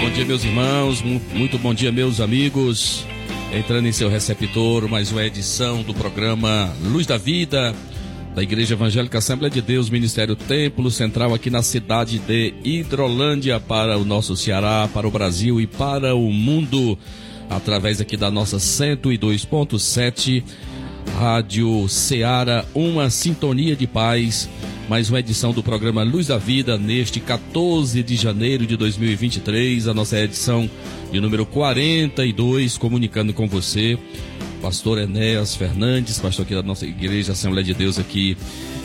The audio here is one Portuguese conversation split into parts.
bom dia, meus irmãos. Mu- Muito bom dia, meus amigos. Entrando em seu receptor, mais uma edição do programa Luz da Vida, da Igreja Evangélica Assembleia de Deus, Ministério Templo Central, aqui na cidade de Hidrolândia, para o nosso Ceará, para o Brasil e para o mundo, através aqui da nossa 102.7 Rádio Ceará, uma sintonia de paz. Mais uma edição do programa Luz da Vida neste 14 de janeiro de 2023, a nossa edição de número 42, comunicando com você, Pastor Enéas Fernandes, pastor aqui da nossa igreja Assembleia de Deus aqui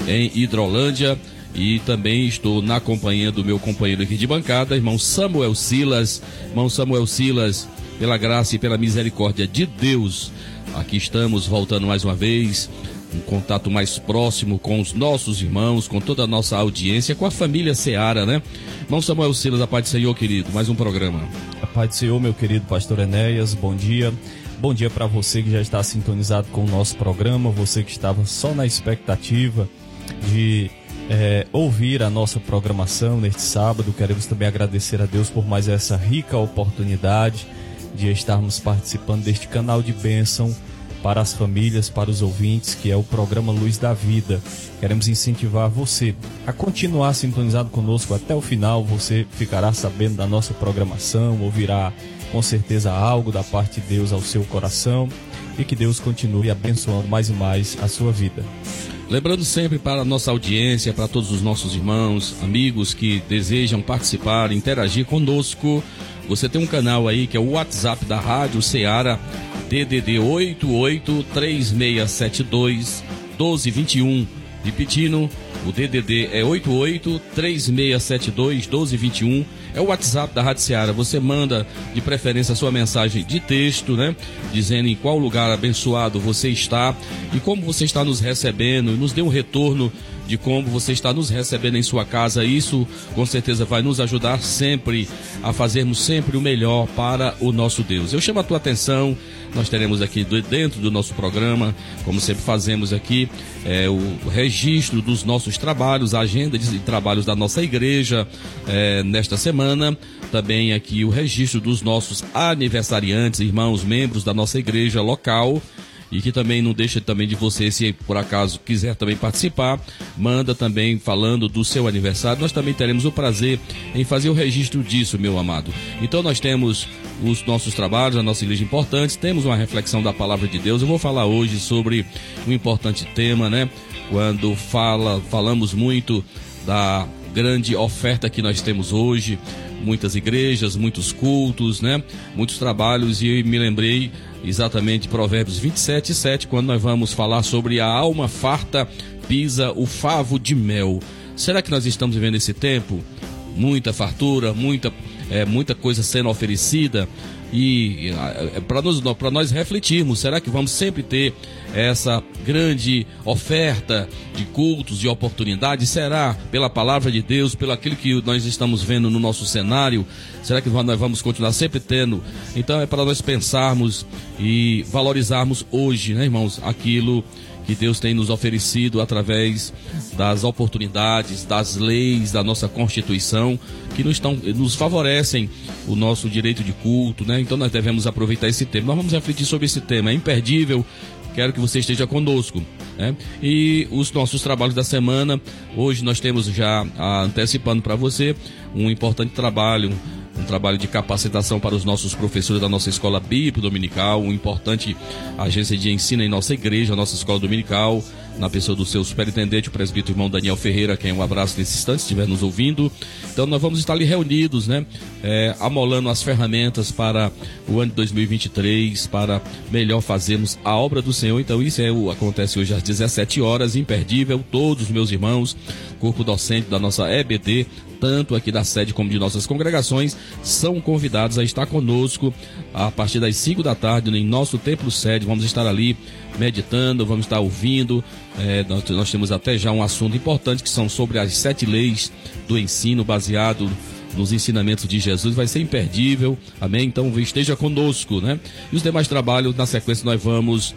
em Hidrolândia. E também estou na companhia do meu companheiro aqui de bancada, irmão Samuel Silas. Irmão Samuel Silas, pela graça e pela misericórdia de Deus, aqui estamos voltando mais uma vez um contato mais próximo com os nossos irmãos, com toda a nossa audiência, com a família Seara, né? Irmão Samuel Silas, a paz do Senhor, querido, mais um programa. A paz do Senhor, meu querido pastor Enéas, bom dia. Bom dia para você que já está sintonizado com o nosso programa, você que estava só na expectativa de eh, ouvir a nossa programação neste sábado. Queremos também agradecer a Deus por mais essa rica oportunidade de estarmos participando deste canal de bênção para as famílias, para os ouvintes, que é o programa Luz da Vida. Queremos incentivar você a continuar sintonizado conosco até o final. Você ficará sabendo da nossa programação, ouvirá com certeza algo da parte de Deus ao seu coração e que Deus continue abençoando mais e mais a sua vida. Lembrando sempre para a nossa audiência, para todos os nossos irmãos, amigos que desejam participar, interagir conosco, você tem um canal aí que é o WhatsApp da Rádio Ceará, DDD 883672 1221. Repetindo, o DDD é 88 3672 1221. É o WhatsApp da Rádio Seara. Você manda de preferência a sua mensagem de texto, né? Dizendo em qual lugar abençoado você está e como você está nos recebendo. Nos dê um retorno de como você está nos recebendo em sua casa. Isso com certeza vai nos ajudar sempre a fazermos sempre o melhor para o nosso Deus. Eu chamo a tua atenção. Nós teremos aqui dentro do nosso programa, como sempre fazemos aqui, é, o registro dos nossos trabalhos, a agenda de trabalhos da nossa igreja é, nesta semana. Também aqui o registro dos nossos aniversariantes, irmãos, membros da nossa igreja local e que também não deixa também de você, se por acaso quiser também participar, manda também falando do seu aniversário. Nós também teremos o prazer em fazer o registro disso, meu amado. Então nós temos os nossos trabalhos, a nossa igreja importantes, temos uma reflexão da palavra de Deus. Eu vou falar hoje sobre um importante tema, né? Quando fala, falamos muito da grande oferta que nós temos hoje, muitas igrejas, muitos cultos, né? Muitos trabalhos e me lembrei exatamente Provérbios 27 e 7, quando nós vamos falar sobre a alma farta pisa o favo de mel. Será que nós estamos vivendo esse tempo? Muita fartura, muita, é, muita coisa sendo oferecida e é, para nós, nós refletirmos, será que vamos sempre ter essa grande oferta de cultos e oportunidades? Será pela palavra de Deus, pelo aquilo que nós estamos vendo no nosso cenário? Será que nós vamos continuar sempre tendo? Então é para nós pensarmos e valorizarmos hoje, né, irmãos, aquilo que Deus tem nos oferecido através das oportunidades, das leis da nossa Constituição, que nos, estão, nos favorecem o nosso direito de culto, né? Então nós devemos aproveitar esse tema. Nós vamos refletir sobre esse tema, é imperdível. Quero que você esteja conosco. Né? E os nossos trabalhos da semana, hoje nós temos já ah, antecipando para você um importante trabalho, um trabalho de capacitação para os nossos professores da nossa escola bíblica dominical, uma importante agência de ensino em nossa igreja, nossa escola dominical, na pessoa do seu superintendente, o presbítero irmão Daniel Ferreira, quem um abraço nesse instante, estiver nos ouvindo. Então nós vamos estar ali reunidos, né? É, amolando as ferramentas para o ano de 2023, para melhor fazermos a obra do Senhor. Então isso é o, acontece hoje às 17 horas, imperdível. Todos os meus irmãos, corpo docente da nossa EBD, tanto aqui da sede como de nossas congregações, são convidados a estar conosco a partir das 5 da tarde em nosso templo sede. Vamos estar ali meditando, vamos estar ouvindo. É, nós, nós temos até já um assunto importante que são sobre as sete leis do ensino baseado nos ensinamentos de Jesus, vai ser imperdível, amém? Então esteja conosco, né? E os demais trabalhos, na sequência, nós vamos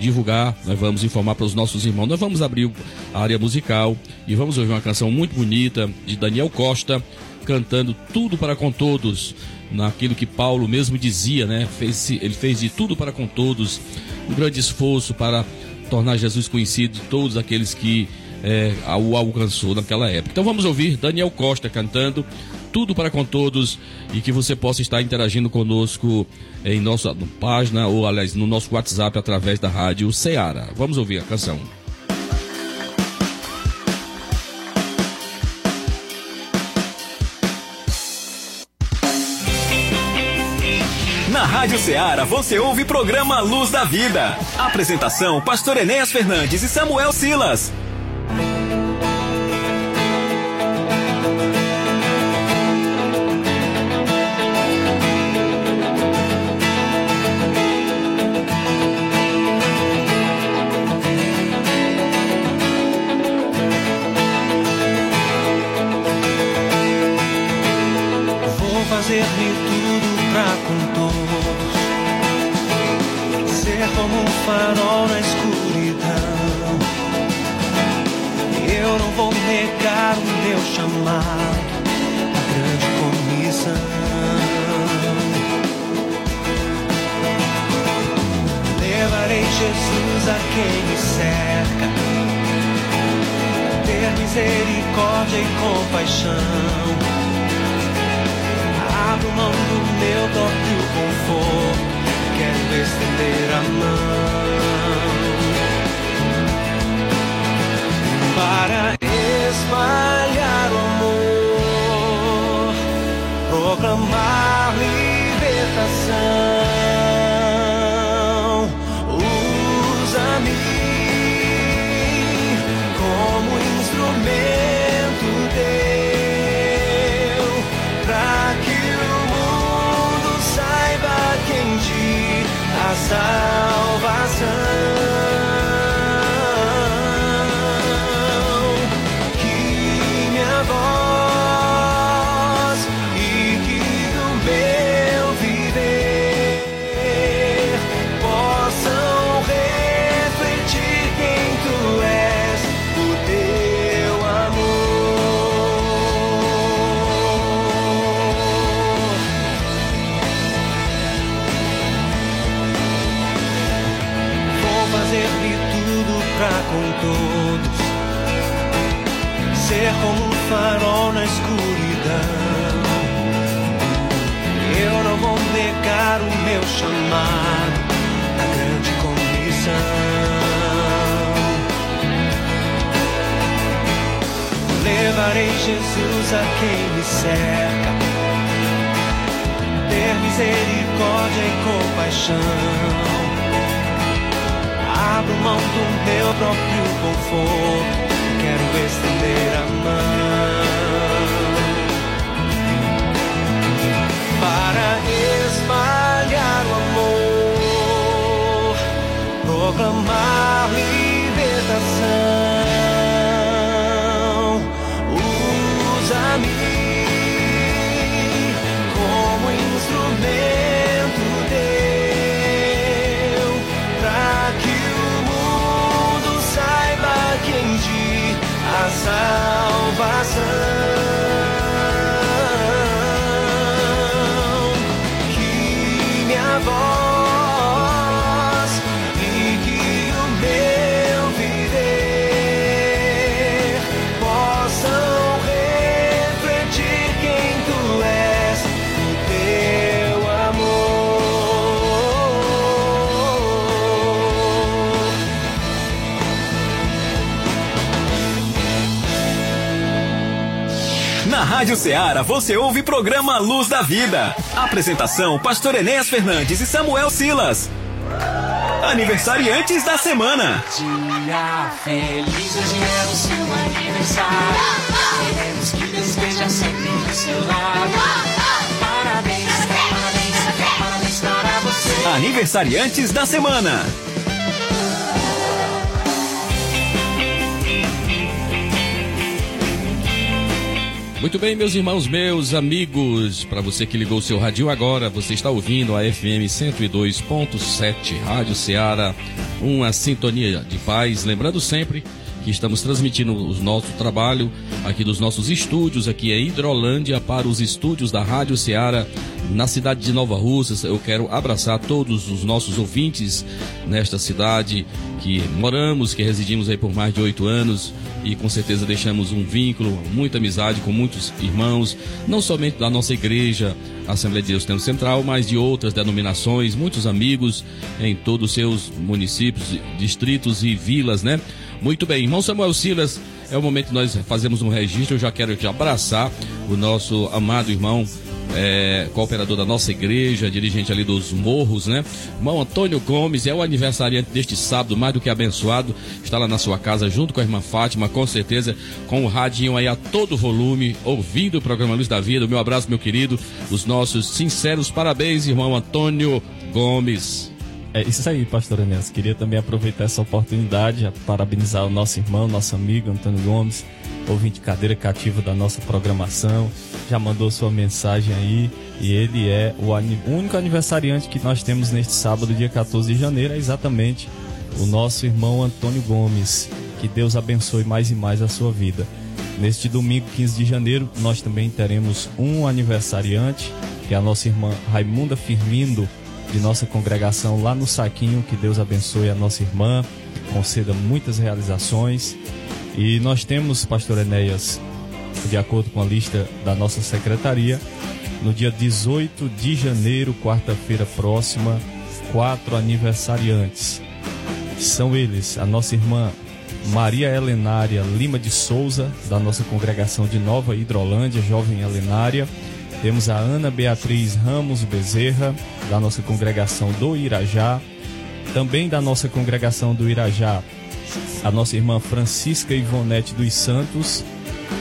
divulgar, nós vamos informar para os nossos irmãos. Nós vamos abrir a área musical e vamos ouvir uma canção muito bonita de Daniel Costa, cantando Tudo para com Todos, naquilo que Paulo mesmo dizia, né? Fez, ele fez de tudo para com todos, um grande esforço para tornar Jesus conhecido de todos aqueles que é, o alcançou naquela época. Então vamos ouvir Daniel Costa cantando tudo para com todos e que você possa estar interagindo conosco em nossa página ou, aliás, no nosso WhatsApp através da rádio Ceará. Vamos ouvir a canção. Na Rádio Ceará você ouve programa Luz da Vida. Apresentação: Pastor Enéas Fernandes e Samuel Silas. Rádio Ceará você ouve programa Luz da Vida. Apresentação: Pastor Enéas Fernandes e Samuel Silas. Aniversariantes da semana. Dia feliz, hoje é o seu aniversário. Queremos que deseje esteja sempre do seu lado. Parabéns, parabéns, parabéns para você. Aniversariantes da semana. Muito bem, meus irmãos, meus amigos, para você que ligou seu rádio agora, você está ouvindo a FM 102.7 Rádio Ceará, uma sintonia de paz. Lembrando sempre que estamos transmitindo o nosso trabalho aqui dos nossos estúdios, aqui em Hidrolândia, para os estúdios da Rádio Ceará, na cidade de Nova Russas. Eu quero abraçar todos os nossos ouvintes nesta cidade que moramos, que residimos aí por mais de oito anos e com certeza deixamos um vínculo, muita amizade com muitos irmãos, não somente da nossa igreja, Assembleia de Deus Templo Central, mas de outras denominações, muitos amigos em todos os seus municípios, distritos e vilas, né? Muito bem, irmão Samuel Silas, é o momento que nós fazemos um registro. Eu já quero te abraçar o nosso amado irmão é, cooperador da nossa igreja, dirigente ali dos morros, né? Irmão Antônio Gomes é o aniversariante deste sábado, mais do que abençoado. Está lá na sua casa junto com a irmã Fátima, com certeza, com o radinho aí a todo volume, ouvindo o programa Luz da Vida. O meu abraço, meu querido, os nossos sinceros parabéns, irmão Antônio Gomes. É isso aí, pastor Enéas. Queria também aproveitar essa oportunidade a parabenizar o nosso irmão, nosso amigo Antônio Gomes, ouvinte cadeira cativa da nossa programação. Já mandou sua mensagem aí e ele é o único aniversariante que nós temos neste sábado, dia 14 de janeiro, é exatamente o nosso irmão Antônio Gomes. Que Deus abençoe mais e mais a sua vida. Neste domingo, 15 de janeiro, nós também teremos um aniversariante, que é a nossa irmã Raimunda Firmindo, de nossa congregação lá no Saquinho. Que Deus abençoe a nossa irmã, conceda muitas realizações. E nós temos, pastor Enéas, de acordo com a lista da nossa secretaria, no dia 18 de janeiro, quarta-feira próxima, quatro aniversariantes. São eles a nossa irmã Maria Helenária Lima de Souza, da nossa congregação de Nova Hidrolândia, jovem Helenária. Temos a Ana Beatriz Ramos Bezerra, da nossa congregação do Irajá. Também da nossa congregação do Irajá, a nossa irmã Francisca Ivonete dos Santos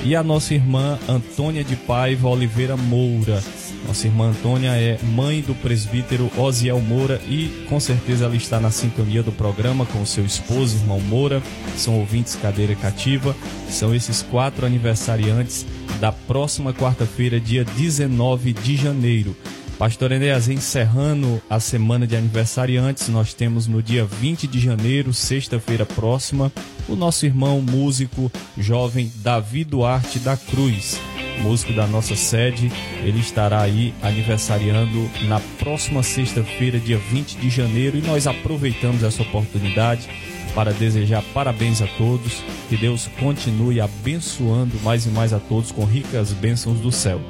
e a nossa irmã Antônia de Paiva Oliveira Moura. Nossa irmã Antônia é mãe do presbítero Osiel Moura e com certeza ela está na sintonia do programa com seu esposo, irmão Moura. São ouvintes cadeira cativa. São esses quatro aniversariantes da próxima quarta-feira, dia 19 de janeiro. Pastor Enéas, encerrando a semana de aniversariantes, nós temos no dia 20 de janeiro, sexta-feira próxima, o nosso irmão músico jovem Davi Duarte da Cruz, músico da nossa sede. Ele estará aí aniversariando na próxima sexta-feira, dia 20 de janeiro, e nós aproveitamos essa oportunidade para desejar parabéns a todos, que Deus continue abençoando mais e mais a todos com ricas bênçãos do céu.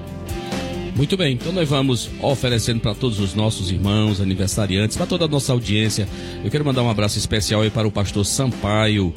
Muito bem, então nós vamos oferecendo para todos os nossos irmãos, aniversariantes, para toda a nossa audiência. Eu quero mandar um abraço especial aí para o pastor Sampaio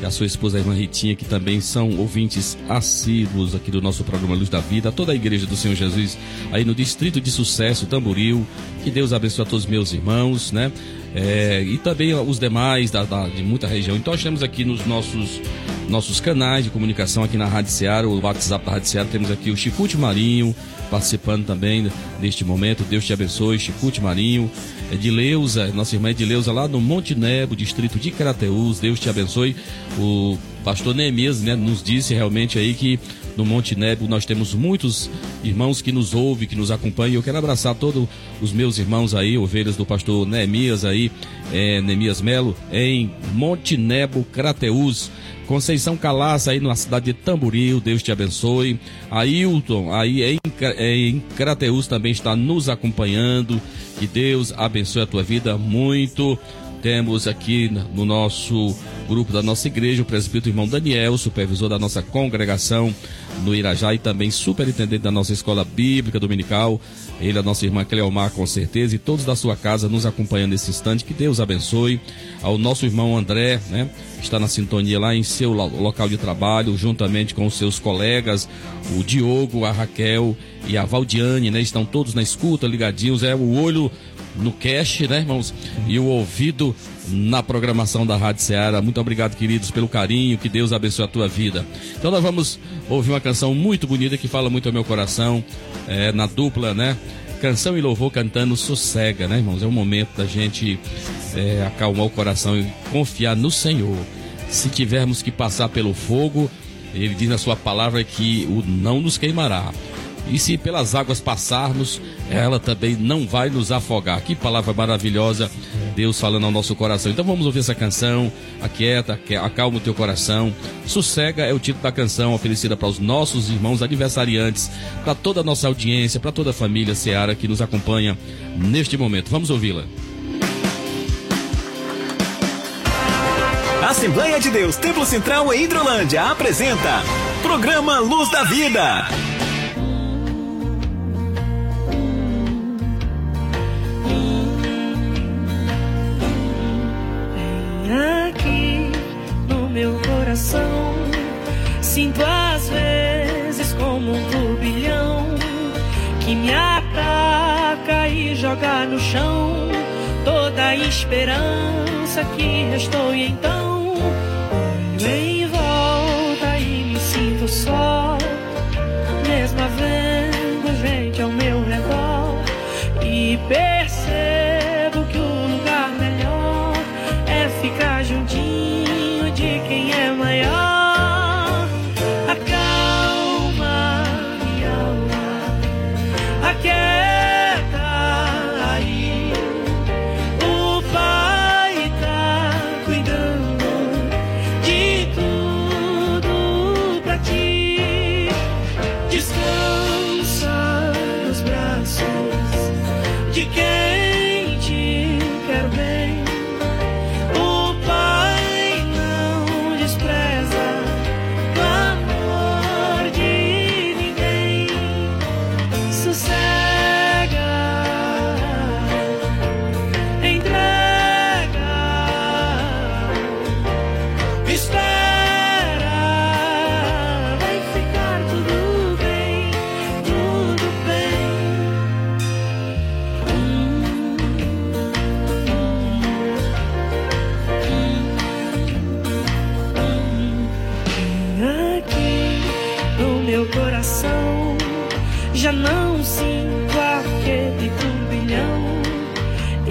e a sua esposa, a irmã Ritinha, que também são ouvintes assíduos aqui do nosso programa Luz da Vida, toda a igreja do Senhor Jesus aí no Distrito de Sucesso, Tamboril. Que Deus abençoe a todos os meus irmãos, né? É, e também os demais da, da- de muita região. Então, nós temos aqui nos nossos, nossos canais de comunicação aqui na Rádio Seara, o WhatsApp da Rádio Seara, temos aqui o Chicute Marinho participando também deste momento. Deus te abençoe, Chicute Marinho. Edileuza, nossa irmã Edileuza, lá no Monte Nebo, distrito de Crateús. Deus te abençoe. O pastor Neemias né, nos disse realmente aí que no Monte Nebo nós temos muitos irmãos que nos ouvem, que nos acompanham. Eu quero abraçar todos os meus irmãos aí, ovelhas do pastor Neemias aí, é, Neemias Melo, em Monte Nebo, Crateús. Conceição Calaça aí na cidade de Tamboril, Deus te abençoe. Ailton, aí em, Cra- é, em Crateús também está nos acompanhando. Que Deus abençoe a tua vida muito. Temos aqui no nosso grupo da nossa igreja o presbítero irmão Daniel, supervisor da nossa congregação no Irajá e também superintendente da nossa escola bíblica dominical. Ele, a nossa irmã Cleomar, com certeza, e todos da sua casa nos acompanhando nesse instante. Que Deus abençoe. Ao nosso irmão André, né? Está na sintonia lá em seu lo- local de trabalho, juntamente com os seus colegas, o Diogo, a Raquel e a Valdiane, né? Estão todos na escuta, ligadinhos. É o olho no cash, né, irmãos? E o ouvido na programação da Rádio Ceará. Muito obrigado, queridos, pelo carinho. Que Deus abençoe a tua vida. Então nós vamos ouvir uma canção muito bonita que fala muito ao meu coração, é, na dupla, né? Canção e louvor cantando sossega, né, irmãos? É o momento da gente é, acalmar o coração e confiar no Senhor. Se tivermos que passar pelo fogo, ele diz na sua palavra que o não nos queimará. E se pelas águas passarmos, ela também não vai nos afogar. Que palavra maravilhosa, Deus falando ao nosso coração. Então vamos ouvir essa canção, aquieta, acalma o teu coração. Sossega é o título da canção, oferecida para os nossos irmãos aniversariantes, para toda a nossa audiência, para toda a família Seara que nos acompanha neste momento. Vamos ouvi-la. Assembleia de Deus, Templo Central em Hidrolândia apresenta Programa Luz da Vida. Coração. Sinto às vezes como um turbilhão que me ataca e joga no chão toda a esperança que restou e então olho em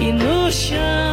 e no chão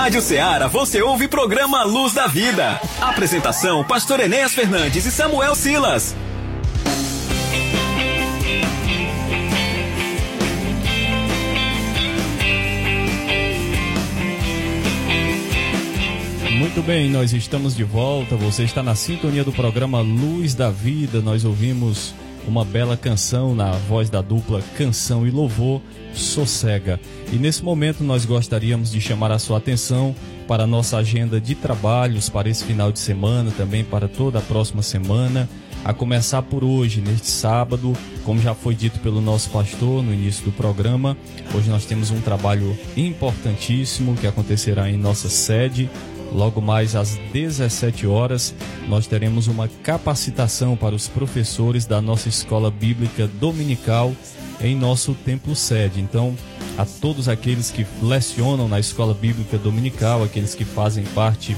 Rádio Ceará você ouve programa Luz da Vida. Apresentação: Pastor Enéas Fernandes e Samuel Silas. Muito bem, nós estamos de volta. Você está na sintonia do programa Luz da Vida. Nós ouvimos uma bela canção na voz da dupla Canção e Louvor, Sossega. E nesse momento nós gostaríamos de chamar a sua atenção para a nossa agenda de trabalhos para esse final de semana, também para toda a próxima semana. A começar por hoje, neste sábado, como já foi dito pelo nosso pastor no início do programa, hoje nós temos um trabalho importantíssimo que acontecerá em nossa sede, Logo mais às 17 horas, nós teremos uma capacitação para os professores da nossa escola bíblica dominical em nosso templo sede. Então, a todos aqueles que lecionam na escola bíblica dominical, aqueles que fazem parte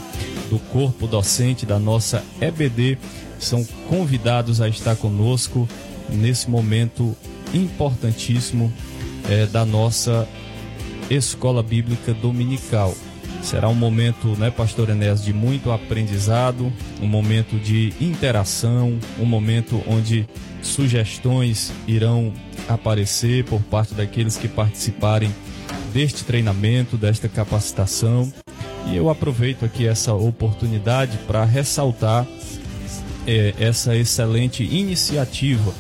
do corpo docente da nossa EBD, são convidados a estar conosco nesse momento importantíssimo é, da nossa escola bíblica dominical. Será um momento, né, Pastor Enéas, de muito aprendizado, um momento de interação, um momento onde sugestões irão aparecer por parte daqueles que participarem deste treinamento, desta capacitação. E eu aproveito aqui essa oportunidade para ressaltar é, essa excelente iniciativa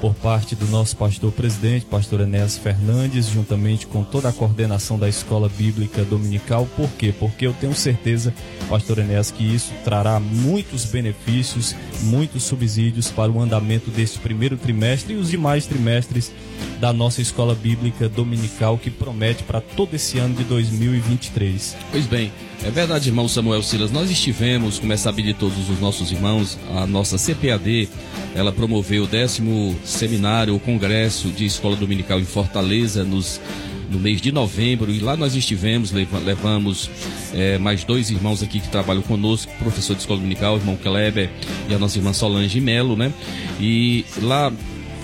por parte do nosso pastor presidente, pastor Enéas Fernandes, juntamente com toda a coordenação da Escola Bíblica Dominical. Por quê? Porque eu tenho certeza, pastor Enéas, que isso trará muitos benefícios, muitos subsídios para o andamento deste primeiro trimestre e os demais trimestres da nossa Escola Bíblica Dominical, que promete para todo esse ano de 2023. Pois bem, é verdade, irmão Samuel Silas. Nós estivemos, como é sabido de todos os nossos irmãos, a nossa CPAD, ela promoveu o décimo seminário, o congresso de escola dominical em Fortaleza, nos, no mês de novembro, e lá nós estivemos, levamos é, mais dois irmãos aqui que trabalham conosco, professor de escola dominical, o irmão Kleber e a nossa irmã Solange Melo, né? E lá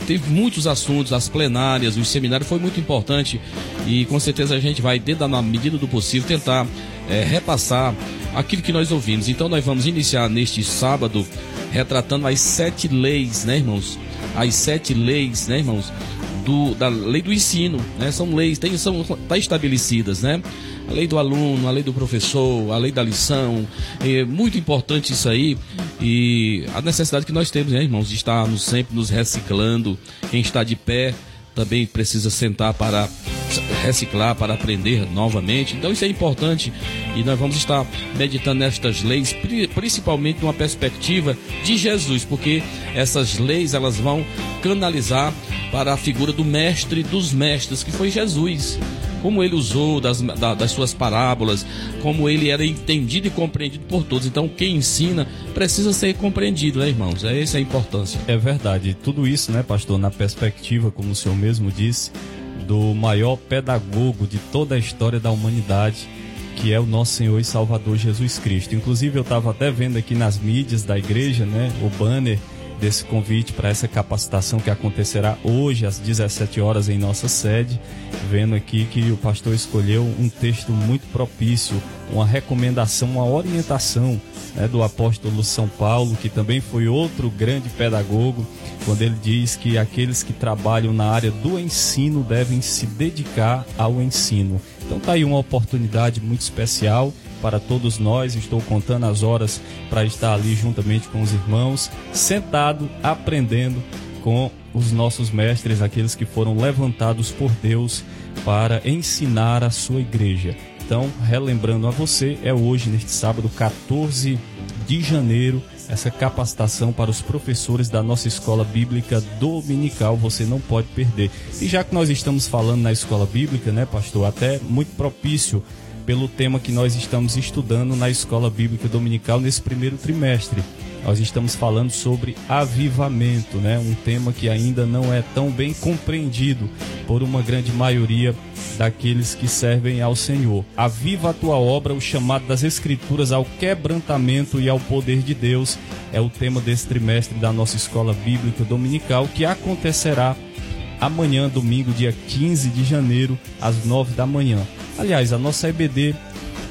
teve muitos assuntos, as plenárias, os seminários, foi muito importante e com certeza a gente vai, dentro da medida do possível, tentar é, repassar aquilo que nós ouvimos. Então nós vamos iniciar neste sábado retratando as sete leis, né, irmãos? As sete leis, né, irmãos? Do, da lei do ensino, né? São leis, tem, são tá estabelecidas, né? A lei do aluno, a lei do professor, a lei da lição, é muito importante isso aí e a necessidade que nós temos, né, irmãos, de estar sempre nos reciclando. Quem está de pé também precisa sentar para reciclar, para aprender novamente. Então isso é importante e nós vamos estar meditando nestas leis, principalmente numa perspectiva de Jesus, porque essas leis elas vão canalizar para a figura do mestre dos mestres, que foi Jesus como ele usou das, da, das suas parábolas, como ele era entendido e compreendido por todos. Então, quem ensina precisa ser compreendido, né, irmãos? É essa a importância. É verdade. Tudo isso, né, pastor, na perspectiva, como o senhor mesmo disse, do maior pedagogo de toda a história da humanidade, que é o nosso Senhor e Salvador Jesus Cristo. Inclusive, eu estava até vendo aqui nas mídias da igreja, né, o banner desse convite para essa capacitação que acontecerá hoje às 17 horas em nossa sede, vendo aqui que o pastor escolheu um texto muito propício, uma recomendação, uma orientação né, do apóstolo São Paulo, que também foi outro grande pedagogo, quando ele diz que aqueles que trabalham na área do ensino devem se dedicar ao ensino. Então tá aí uma oportunidade muito especial para todos nós. Estou contando as horas para estar ali juntamente com os irmãos, sentado, aprendendo com os nossos mestres, aqueles que foram levantados por Deus para ensinar a sua igreja. Então, relembrando a você, é hoje, neste sábado 14 de janeiro, essa capacitação para os professores da nossa escola bíblica dominical. Você não pode perder. E já que nós estamos falando na escola bíblica, né, pastor, até muito propício pelo tema que nós estamos estudando na Escola Bíblica Dominical nesse primeiro trimestre. Nós estamos falando sobre avivamento, né? Um tema que ainda não é tão bem compreendido por uma grande maioria daqueles que servem ao Senhor. Aviva a tua obra, o chamado das Escrituras ao quebrantamento e ao poder de Deus é o tema desse trimestre da nossa Escola Bíblica Dominical que acontecerá amanhã, domingo, dia 15 de janeiro, às 9 da manhã. Aliás, a nossa EBD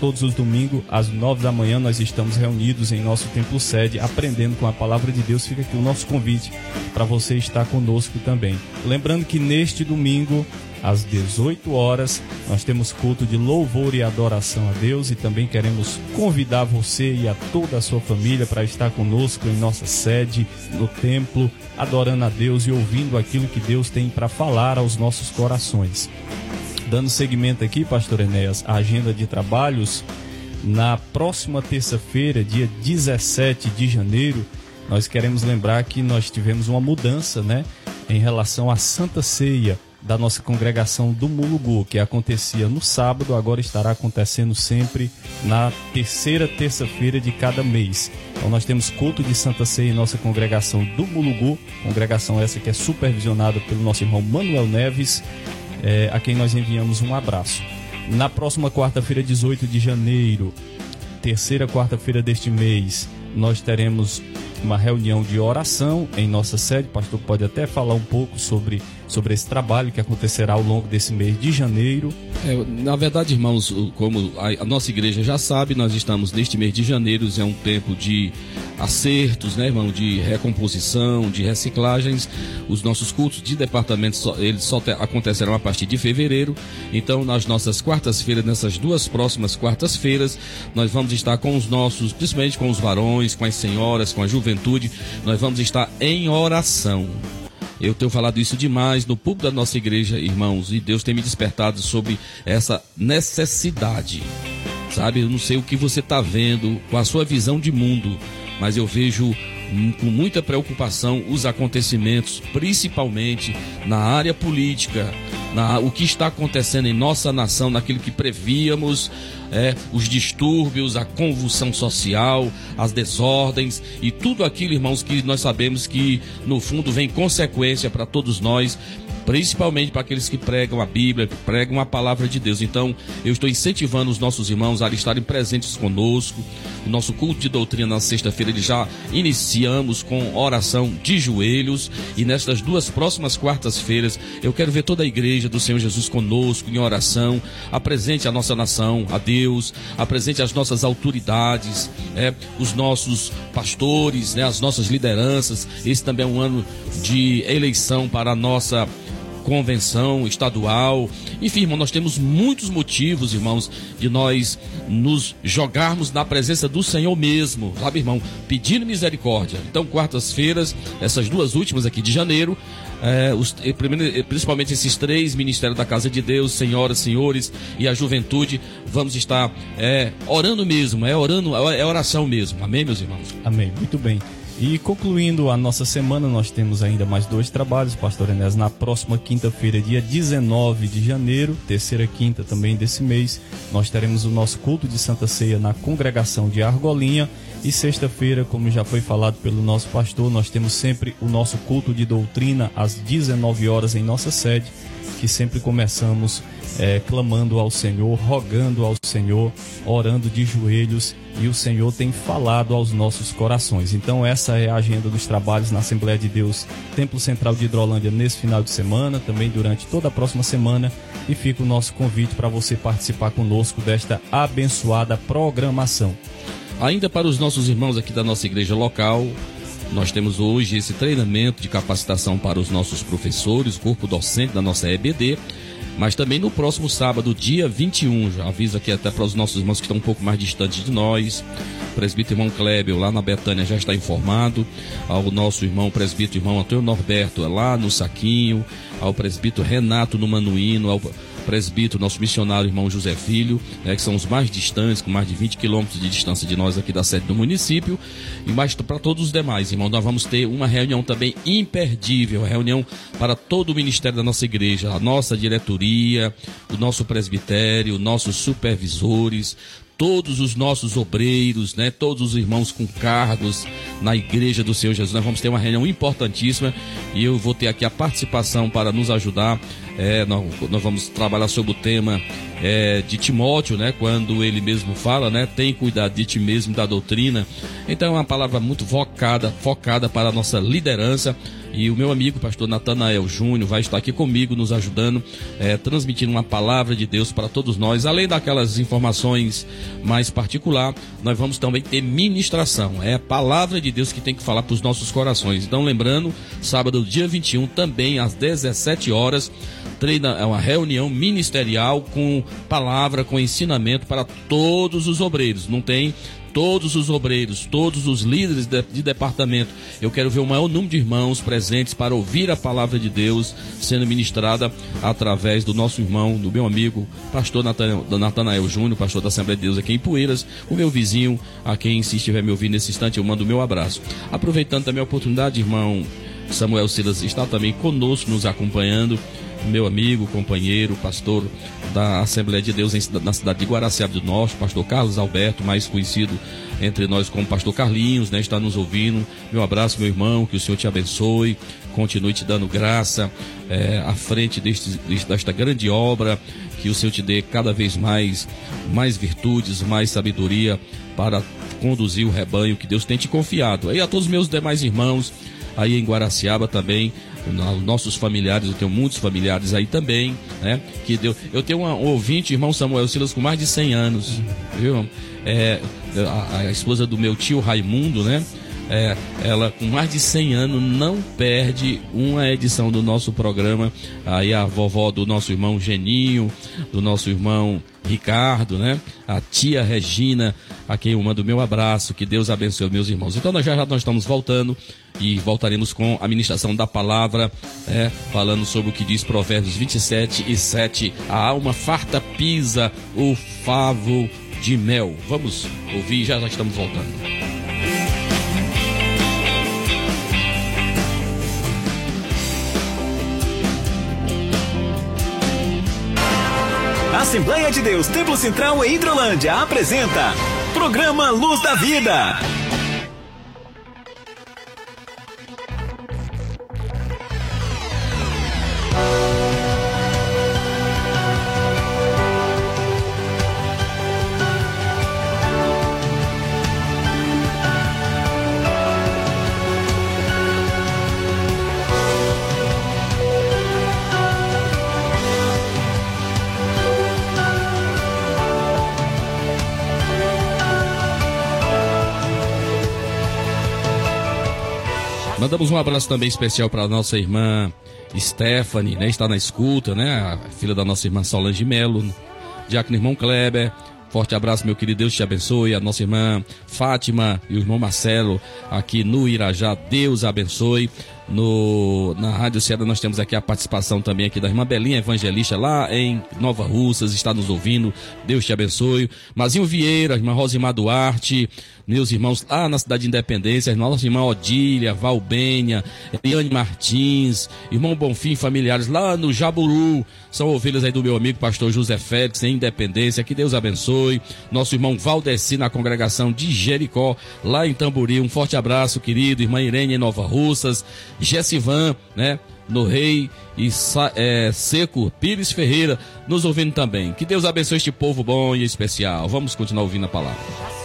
todos os domingos, às nove da manhã, nós estamos reunidos em nosso templo sede, aprendendo com a palavra de Deus. Fica aqui o nosso convite para você estar conosco também. Lembrando que neste domingo, às 18 horas, nós temos culto de louvor e adoração a Deus e também queremos convidar você e a toda a sua família para estar conosco em nossa sede, no templo, adorando a Deus e ouvindo aquilo que Deus tem para falar aos nossos corações. Dando seguimento aqui, pastor Enéas, a agenda de trabalhos, na próxima terça-feira, dia 17 de janeiro, nós queremos lembrar que nós tivemos uma mudança, né, em relação à Santa Ceia da nossa congregação do Mulugu, que acontecia no sábado, agora estará acontecendo sempre na terceira terça-feira de cada mês. Então nós temos culto de Santa Ceia em nossa congregação do Mulugu, congregação essa que é supervisionada pelo nosso irmão Manuel Neves, é, a quem nós enviamos um abraço. Na próxima quarta-feira, 18 de janeiro, terceira quarta-feira deste mês, nós teremos uma reunião de oração em nossa sede. O pastor pode até falar um pouco sobre, sobre esse trabalho que acontecerá ao longo desse mês de janeiro. É, na verdade, irmãos, como a, nossa igreja já sabe, nós estamos neste mês de janeiro, é um tempo de acertos, né, irmão, de recomposição, de reciclagens. Os nossos cultos de departamento, só, eles só te, acontecerão a partir de fevereiro. Então, nas nossas quartas-feiras, nessas duas próximas quartas-feiras, nós vamos estar com os nossos, principalmente com os varões, com as senhoras, com a juventude, nós vamos estar em oração. Eu tenho falado isso demais no público da nossa igreja, irmãos, e Deus tem me despertado sobre essa necessidade. Sabe, eu não sei o que você está vendo com a sua visão de mundo, mas eu vejo com muita preocupação os acontecimentos, principalmente na área política, na, o que está acontecendo em nossa nação, naquilo que prevíamos, é, os distúrbios, a convulsão social, as desordens e tudo aquilo, irmãos, que nós sabemos que no fundo vem consequência para todos nós principalmente para aqueles que pregam a Bíblia, que pregam a palavra de Deus. Então, eu estou incentivando os nossos irmãos a estarem presentes conosco. O nosso culto de doutrina na sexta-feira, ele já iniciamos com oração de joelhos. E nestas duas próximas quartas-feiras, eu quero ver toda a igreja do Senhor Jesus conosco em oração. Apresente a nossa nação a Deus, apresente as nossas autoridades, é, os nossos pastores, né, as nossas lideranças. Esse também é um ano de eleição para a nossa convenção estadual. Enfim, irmão, nós temos muitos motivos, irmãos, de nós nos jogarmos na presença do Senhor mesmo, sabe, irmão? Pedindo misericórdia. Então, quartas-feiras, essas duas últimas aqui de janeiro, é, os, principalmente esses três ministérios da Casa de Deus, senhoras, senhores e a juventude, vamos estar é, orando mesmo, é orando, é oração mesmo. Amém, meus irmãos? Amém. Muito bem. E concluindo a nossa semana, nós temos ainda mais dois trabalhos, Pastor Enes, na próxima quinta-feira, dia 19 de janeiro, terceira quinta também desse mês, nós teremos o nosso culto de Santa Ceia na congregação de Argolinha. E sexta-feira, como já foi falado pelo nosso pastor, nós temos sempre o nosso culto de doutrina às 19 horas em nossa sede, que sempre começamos é, clamando ao Senhor, rogando ao Senhor, orando de joelhos e o Senhor tem falado aos nossos corações. Então, essa é a agenda dos trabalhos na Assembleia de Deus, Templo Central de Hidrolândia, nesse final de semana, também durante toda a próxima semana. E fica o nosso convite para você participar conosco desta abençoada programação. Ainda para os nossos irmãos aqui da nossa igreja local, nós temos hoje esse treinamento de capacitação para os nossos professores, corpo docente da nossa EBD mas também no próximo sábado, dia 21, já aviso aqui até para os nossos irmãos que estão um pouco mais distantes de nós. O presbítero irmão Kleber, lá na Betânia, já está informado. Ao nosso irmão presbítero irmão Antônio Norberto, lá no Saquinho. Ao presbítero Renato no Manuíno. Ao presbítero, nosso missionário irmão José Filho, né, que são os mais distantes, com mais de 20 quilômetros de distância de nós aqui da sede do município, e mais para todos os demais, irmão, nós vamos ter uma reunião também imperdível, reunião para todo o ministério da nossa igreja, a nossa diretoria, o nosso presbitério, nossos supervisores, todos os nossos obreiros, né, todos os irmãos com cargos na igreja do Senhor Jesus. Nós vamos ter uma reunião importantíssima e eu vou ter aqui a participação para nos ajudar É, nós, nós vamos trabalhar sobre o tema é, de Timóteo, né? Quando ele mesmo fala, né? Tem cuidado de ti mesmo da doutrina. Então é uma palavra muito focada, focada para a nossa liderança. E o meu amigo, pastor Natanael Júnior, vai estar aqui comigo, nos ajudando, é, transmitindo uma palavra de Deus para todos nós. Além daquelas informações mais particular, nós vamos também ter ministração. É a palavra de Deus que tem que falar para os nossos corações. Então, lembrando, sábado, dia 21, também às 17 horas, treina, é uma reunião ministerial com palavra, com ensinamento para todos os obreiros. Não tem todos os obreiros, todos os líderes de, de, departamento. Eu quero ver o maior número de irmãos presentes para ouvir a palavra de Deus sendo ministrada através do nosso irmão, do meu amigo, pastor Natanael Júnior, pastor da Assembleia de Deus aqui em Poeiras, o meu vizinho, a quem se estiver me ouvindo nesse instante, eu mando o meu abraço. Aproveitando também a oportunidade, irmão Samuel Silas está também conosco, nos acompanhando meu amigo, companheiro, pastor da Assembleia de Deus na cidade de Guaraciaba do Norte, pastor Carlos Alberto, mais conhecido entre nós como pastor Carlinhos, né, está nos ouvindo. Meu abraço, meu irmão, que o Senhor te abençoe, continue te dando graça é, à frente deste, desta grande obra, que o Senhor te dê cada vez mais, mais virtudes, mais sabedoria para conduzir o rebanho que Deus tem te confiado. E a todos os meus demais irmãos, aí em Guaraciaba também, nossos familiares, eu tenho muitos familiares aí também, né? Que deu, eu tenho um ouvinte, irmão Samuel Silas, com mais de 100 anos, viu? É, a, a esposa do meu tio Raimundo, né? É, ela com mais de 100 anos não perde uma edição do nosso programa. Aí a vovó do nosso irmão Geninho, do nosso irmão Ricardo, né? A tia Regina, a quem eu mando meu abraço, que Deus abençoe meus irmãos. Então nós já, já nós estamos voltando e voltaremos com a ministração da palavra, é, falando sobre o que diz Provérbios 27 e 7. A alma farta pisa o favo de mel. Vamos ouvir, já já estamos voltando. Assembleia de Deus Templo Central em Hidrolândia apresenta Programa Luz da Vida. Mandamos um abraço também especial para nossa irmã Stephanie, né? Está na escuta, né? A filha da nossa irmã Solange Melo, Diácono Irmão Kleber. Forte abraço, meu querido. Deus te abençoe. A nossa irmã Fátima e o irmão Marcelo aqui no Irajá. Deus abençoe. No, na Rádio Ceará nós temos aqui a participação também aqui da irmã Belinha Evangelista lá em Nova Russas, está nos ouvindo. Deus te abençoe. Mazinho Vieira, irmã Rosimar Duarte, meus irmãos lá na cidade de Independência, nossa irmã Odília, Valbênia, Eliane Martins, irmão Bonfim, familiares lá no Jaburu, são ovelhas aí do meu amigo pastor José Félix em Independência, que Deus abençoe. Nosso irmão Valdeci na congregação de Jericó, lá em Tamburi, um forte abraço, querido, irmã Irene em Nova Russas, Gessivan, né? No Rei e é, Seco Pires Ferreira, nos ouvindo também. Que Deus abençoe este povo bom e especial. Vamos continuar ouvindo a palavra.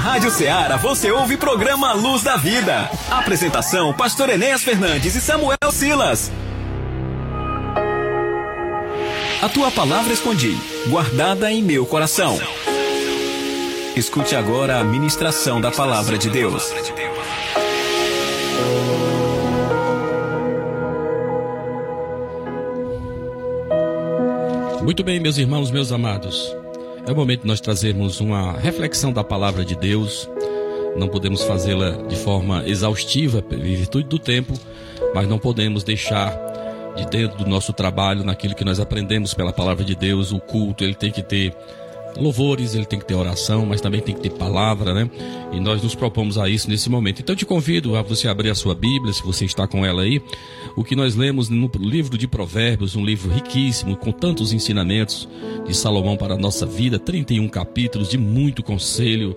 Rádio Ceará você ouve programa Luz da Vida. Apresentação: Pastor Enéas Fernandes e Samuel Silas. A tua palavra escondi, guardada em meu coração. Escute agora a ministração da palavra de Deus. Muito bem, meus irmãos, meus amados. É o momento de nós trazermos uma reflexão da palavra de Deus. Não podemos fazê-la de forma exaustiva, em virtude do tempo, mas não podemos deixar de dentro do nosso trabalho, naquilo que nós aprendemos pela palavra de Deus, o culto, ele tem que ter louvores, ele tem que ter oração, mas também tem que ter palavra, né? E nós nos propomos a isso nesse momento. Então te convido a você abrir a sua Bíblia, se você está com ela aí, o que nós lemos no livro de Provérbios, um livro riquíssimo, com tantos ensinamentos de Salomão para a nossa vida, 31 capítulos de muito conselho,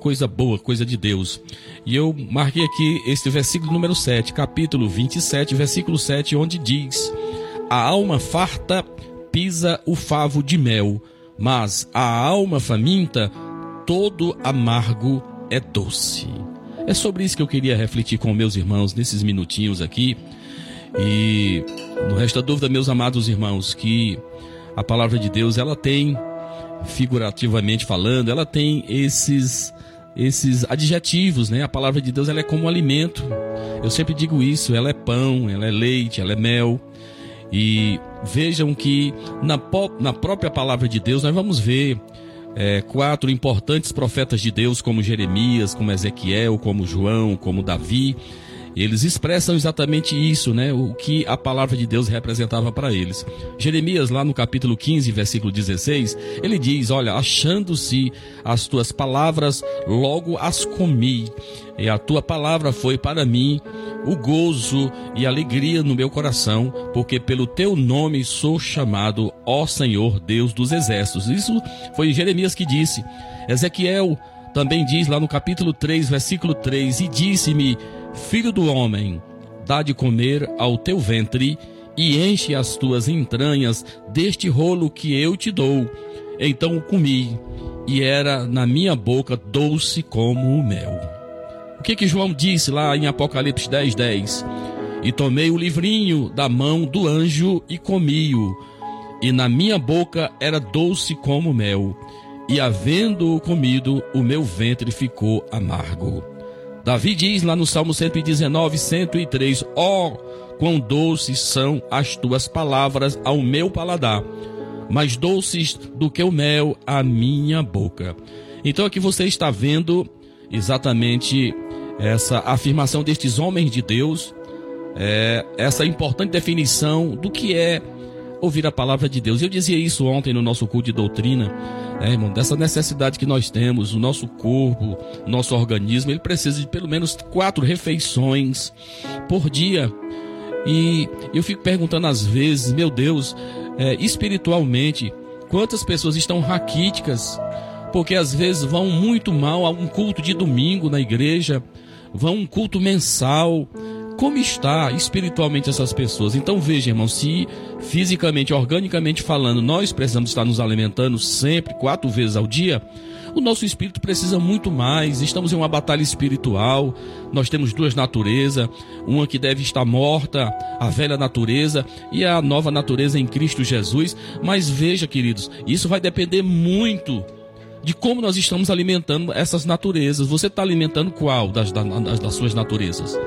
coisa boa, coisa de Deus. E eu marquei aqui este versículo número 7, capítulo 27, versículo 7, onde diz: A alma farta pisa o favo de mel, mas a alma faminta, todo amargo é doce. É sobre isso que eu queria refletir com meus irmãos nesses minutinhos aqui. E no resto da dúvida, meus amados irmãos, que a palavra de Deus, ela tem, figurativamente falando, ela tem esses esses adjetivos, né? A palavra de Deus ela é como um alimento. Eu sempre digo isso, ela é pão, ela é leite, ela é mel. E vejam que na, na própria palavra de Deus nós vamos ver é, quatro importantes profetas de Deus, como Jeremias, como Ezequiel, como João, como Davi. Eles expressam exatamente isso, né? O que a palavra de Deus representava para eles. Jeremias, lá no capítulo 15, versículo 16, ele diz: Olha, achando-se as tuas palavras, logo as comi, e a tua palavra foi para mim o gozo e alegria no meu coração, porque pelo teu nome sou chamado, ó Senhor Deus dos exércitos. Isso foi Jeremias que disse. Ezequiel também diz lá no capítulo 3, versículo 3: E disse-me Filho do homem, dá de comer ao teu ventre e enche as tuas entranhas deste rolo que eu te dou. Então o comi, e era na minha boca doce como o mel. O que que João disse lá em Apocalipse 10, 10? E tomei o livrinho da mão do anjo e comi-o, e na minha boca era doce como mel, e havendo-o comido, o meu ventre ficou amargo. Davi diz lá no Salmo 119, 103: Ó, oh, quão doces são as tuas palavras ao meu paladar, mais doces do que o mel à minha boca. Então aqui você está vendo exatamente essa afirmação destes homens de Deus, é, essa importante definição do que é ouvir a palavra de Deus. Eu dizia isso ontem no nosso culto de doutrina, né, irmão, dessa necessidade que nós temos, o nosso corpo, nosso organismo, ele precisa de pelo menos quatro refeições por dia. E eu fico perguntando às vezes, meu Deus, é, espiritualmente, quantas pessoas estão raquíticas, porque às vezes vão muito mal a um culto de domingo na igreja, vão a um culto mensal, como está espiritualmente essas pessoas. Então veja, irmão, se fisicamente, organicamente falando, nós precisamos estar nos alimentando sempre, quatro vezes ao dia, o nosso espírito precisa muito mais. Estamos em uma batalha espiritual. Nós temos duas naturezas, uma que deve estar morta, a velha natureza, e a nova natureza em Cristo Jesus. Mas veja, queridos, isso vai depender muito de como nós estamos alimentando essas naturezas. Você está alimentando qual das, das, das suas naturezas?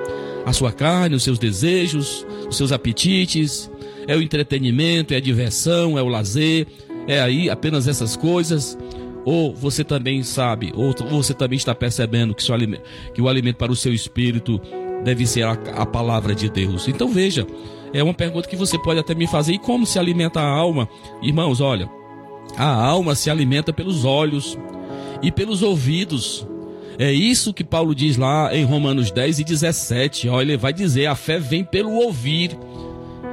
A sua carne, os seus desejos, os seus apetites, é o entretenimento, é a diversão, é o lazer, é aí apenas essas coisas. Ou você também sabe, ou você também está percebendo que, alimento, que o alimento para o seu espírito deve ser a, a palavra de Deus. Então veja, é uma pergunta que você pode até me fazer: e como se alimenta a alma? Irmãos, olha, a alma se alimenta pelos olhos e pelos ouvidos. É isso que Paulo diz lá em Romanos 10 e 17. Olha, ele vai dizer: a fé vem pelo ouvir.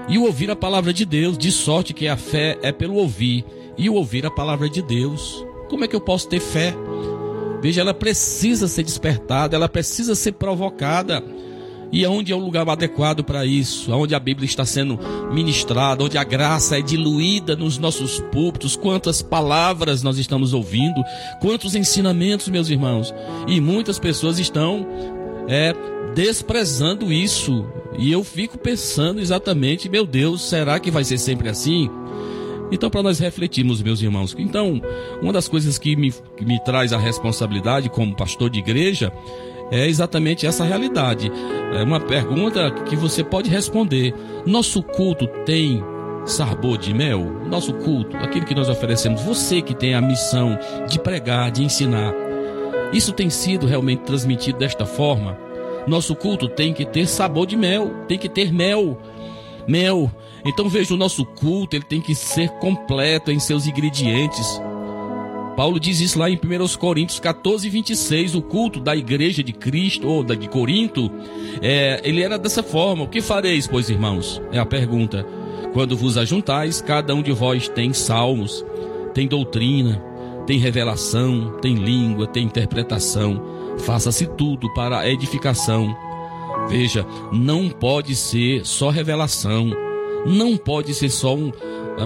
E o ouvir a palavra de Deus, de sorte que a fé é pelo ouvir. E o ouvir a palavra de Deus. Como é que eu posso ter fé? Veja, ela precisa ser despertada, ela precisa ser provocada. E aonde é o lugar adequado para isso? Onde a Bíblia está sendo ministrada, onde a graça é diluída nos nossos púlpitos, quantas palavras nós estamos ouvindo, quantos ensinamentos, meus irmãos. E muitas pessoas estão é, desprezando isso. E eu fico pensando exatamente, meu Deus, será que vai ser sempre assim? Então, para nós refletirmos, meus irmãos, então, uma das coisas que me, que me traz a responsabilidade como pastor de igreja é exatamente essa realidade. É uma pergunta que você pode responder. Nosso culto tem sabor de mel? Nosso culto, aquilo que nós oferecemos, você que tem a missão de pregar, de ensinar, isso tem sido realmente transmitido desta forma? Nosso culto tem que ter sabor de mel, tem que ter mel. Mel. Então veja, o nosso culto ele tem que ser completo em seus ingredientes. Paulo diz isso lá em 1 Coríntios 14, 26. O culto da igreja de Cristo, ou da de Corinto, é, ele era dessa forma. O que fareis, pois, irmãos? É a pergunta. Quando vos ajuntais, cada um de vós tem salmos, tem doutrina, tem revelação, tem língua, tem interpretação. Faça-se tudo para a edificação. Veja, não pode ser só revelação, não pode ser só um,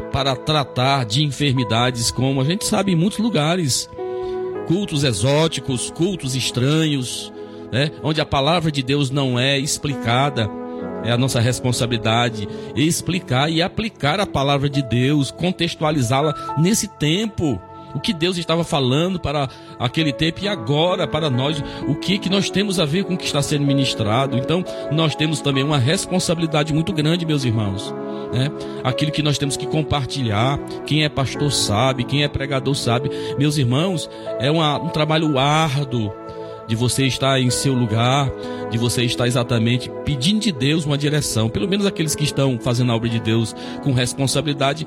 para tratar de enfermidades, como a gente sabe em muitos lugares. Cultos exóticos, cultos estranhos, né? onde a palavra de Deus não é explicada. É a nossa responsabilidade explicar e aplicar a palavra de Deus, contextualizá-la nesse tempo o que Deus estava falando para aquele tempo e agora para nós, o que, que nós temos a ver com o que está sendo ministrado. Então, nós temos também uma responsabilidade muito grande, meus irmãos. Né? Aquilo que nós temos que compartilhar, quem é pastor sabe, quem é pregador sabe. Meus irmãos, é uma, um trabalho árduo de você estar em seu lugar, de você estar exatamente pedindo de Deus uma direção. Pelo menos aqueles que estão fazendo a obra de Deus com responsabilidade,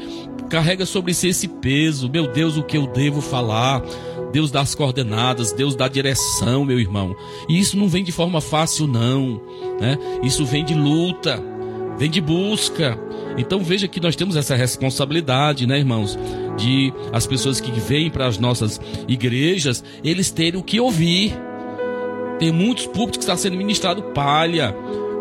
carrega sobre si esse peso. Meu Deus, o que eu devo falar? Deus dá as coordenadas, Deus dá a direção, meu irmão. E isso não vem de forma fácil, não. Né? Isso vem de luta, vem de busca. Então veja que nós temos essa responsabilidade, né, irmãos? De as pessoas que vêm para as nossas igrejas, eles terem o que ouvir. Tem muitos púlpitos que está sendo ministrado palha,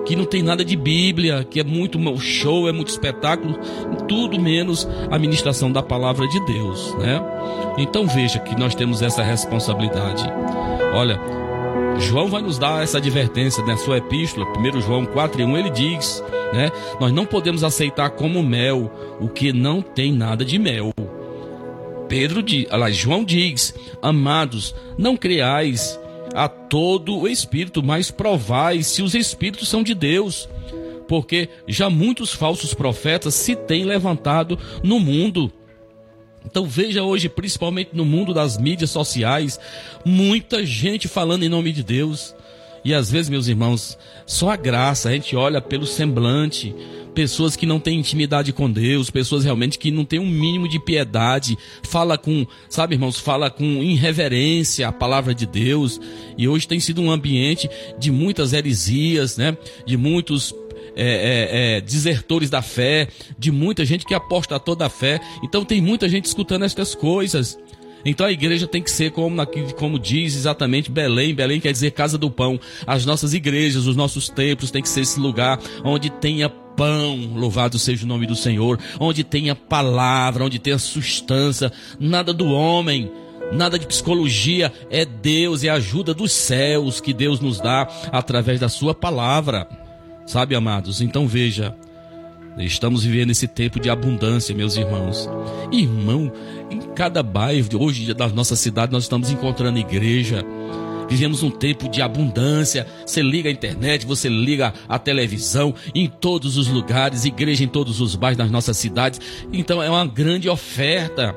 que não tem nada de Bíblia, que é muito show, é muito espetáculo, tudo menos a ministração da palavra de Deus, né? Então veja que nós temos essa responsabilidade. Olha, João vai nos dar essa advertência na sua epístola, 1 João 4 e 1, ele diz, né? Nós não podemos aceitar como mel o que não tem nada de mel. Pedro diz, lá, João diz, amados, não creais a todo o espírito, mas provai se os espíritos são de Deus, porque já muitos falsos profetas se têm levantado no mundo. Então veja hoje, principalmente no mundo das mídias sociais, muita gente falando em nome de Deus. E às vezes, meus irmãos, só a graça, a gente olha pelo semblante, pessoas que não têm intimidade com Deus, pessoas realmente que não têm um mínimo de piedade, fala com, sabe, irmãos, fala com irreverência a palavra de Deus. E hoje tem sido um ambiente de muitas heresias, né? De muitos é, é, é, desertores da fé, de muita gente que aposta toda a fé. Então tem muita gente escutando estas coisas. Então a igreja tem que ser como, como diz exatamente Belém. Belém quer dizer casa do pão. As nossas igrejas, os nossos templos tem que ser esse lugar onde tenha pão, louvado seja o nome do Senhor, onde tem a palavra, onde tem a sustância, nada do homem, nada de psicologia, é Deus, é a ajuda dos céus que Deus nos dá através da sua palavra. Sabe, amados? Então veja, estamos vivendo esse tempo de abundância, meus irmãos. Irmão, em cada bairro, hoje da nossa cidade, nós estamos encontrando igreja Vivemos um tempo de abundância. Você liga a internet, você liga a televisão em todos os lugares, igreja em todos os bairros das nossas cidades. Então é uma grande oferta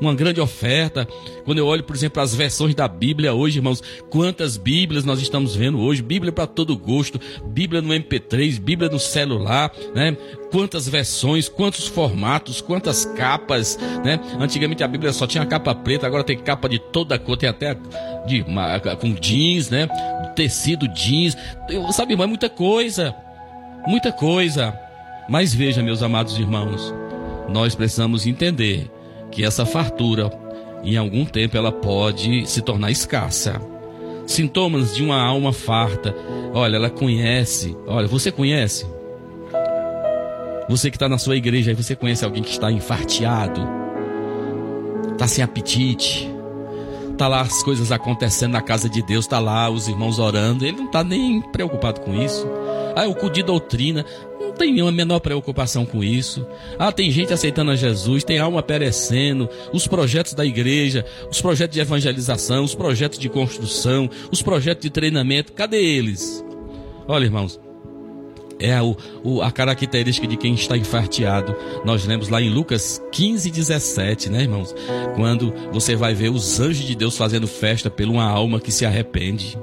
uma grande oferta. Quando eu olho, por exemplo, as versões da Bíblia hoje, irmãos, quantas Bíblias nós estamos vendo hoje? Bíblia para todo gosto, Bíblia no MP3, Bíblia no celular, né? Quantas versões, quantos formatos, quantas capas, né? Antigamente a Bíblia só tinha capa preta, agora tem capa de toda cor, tem até de com jeans, né? Tecido jeans, sabe, mas muita coisa, muita coisa. Mas veja, meus amados irmãos, nós precisamos entender que essa fartura, em algum tempo, ela pode se tornar escassa. sintomas de uma alma farta. Olha, ela conhece. Olha, você conhece? Você que está na sua igreja, você conhece alguém que está infarteado, está sem apetite, tá lá as coisas acontecendo na casa de Deus, tá lá os irmãos orando, ele não está nem preocupado com isso. Ah, o cu de doutrina, não tem nenhuma menor preocupação com isso. Ah, tem gente aceitando a Jesus, tem alma perecendo, os projetos da igreja, os projetos de evangelização, os projetos de construção, os projetos de treinamento, cadê eles? Olha, irmãos, é o, o, a característica de quem está enfarteado. Nós lemos lá em Lucas 15, 17, né, irmãos? Quando você vai ver os anjos de Deus fazendo festa por uma alma que se arrepende.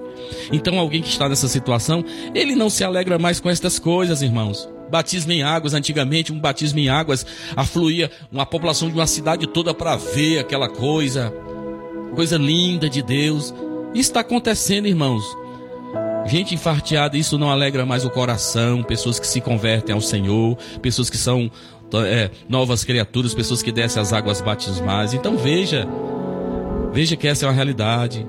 Então, alguém que está nessa situação, ele não se alegra mais com estas coisas, irmãos. Batismo em águas, antigamente um batismo em águas afluía uma população de uma cidade toda para ver aquela coisa, coisa linda de Deus. Isso está acontecendo, irmãos. Gente enfarteada, isso não alegra mais o coração. Pessoas que se convertem ao Senhor, pessoas que são é, novas criaturas, pessoas que descem as águas batismais. Então veja, veja que essa é uma realidade.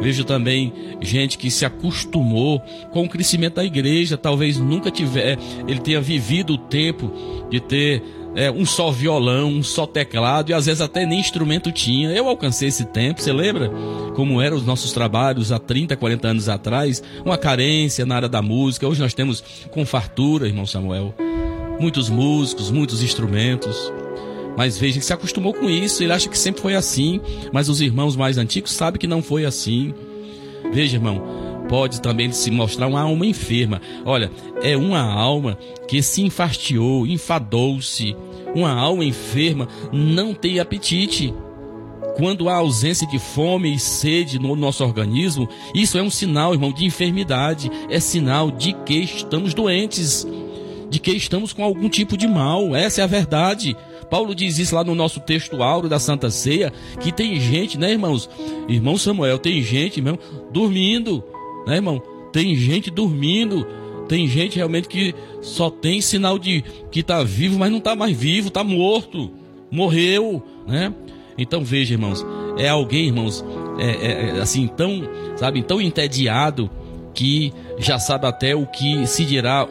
Vejo também gente que se acostumou com o crescimento da igreja, talvez nunca tiver, ele tenha vivido o tempo de ter é, um só violão, um só teclado e às vezes até nem instrumento tinha. Eu alcancei esse tempo, você lembra como eram os nossos trabalhos há 30, 40 anos atrás? Uma carência na área da música. Hoje nós temos com fartura, irmão Samuel, muitos músicos, muitos instrumentos. Mas veja que se acostumou com isso, ele acha que sempre foi assim, mas os irmãos mais antigos sabem que não foi assim. Veja, irmão, pode também se mostrar uma alma enferma. Olha, é uma alma que se enfastiou, enfadou-se. Uma alma enferma não tem apetite. Quando há ausência de fome e sede no nosso organismo, isso é um sinal, irmão, de enfermidade. É sinal de que estamos doentes, de que estamos com algum tipo de mal. Essa é a verdade. Paulo diz isso lá no nosso texto áureo da Santa Ceia, que tem gente, né, irmãos? Irmão Samuel, tem gente, irmão, dormindo, né, irmão? Tem gente dormindo, tem gente realmente que só tem sinal de que está vivo, mas não está mais vivo, está morto, morreu, né? Então veja, irmãos, é alguém, irmãos, é, é, é, assim tão, sabe, tão entediado que já sabe até o que se dirá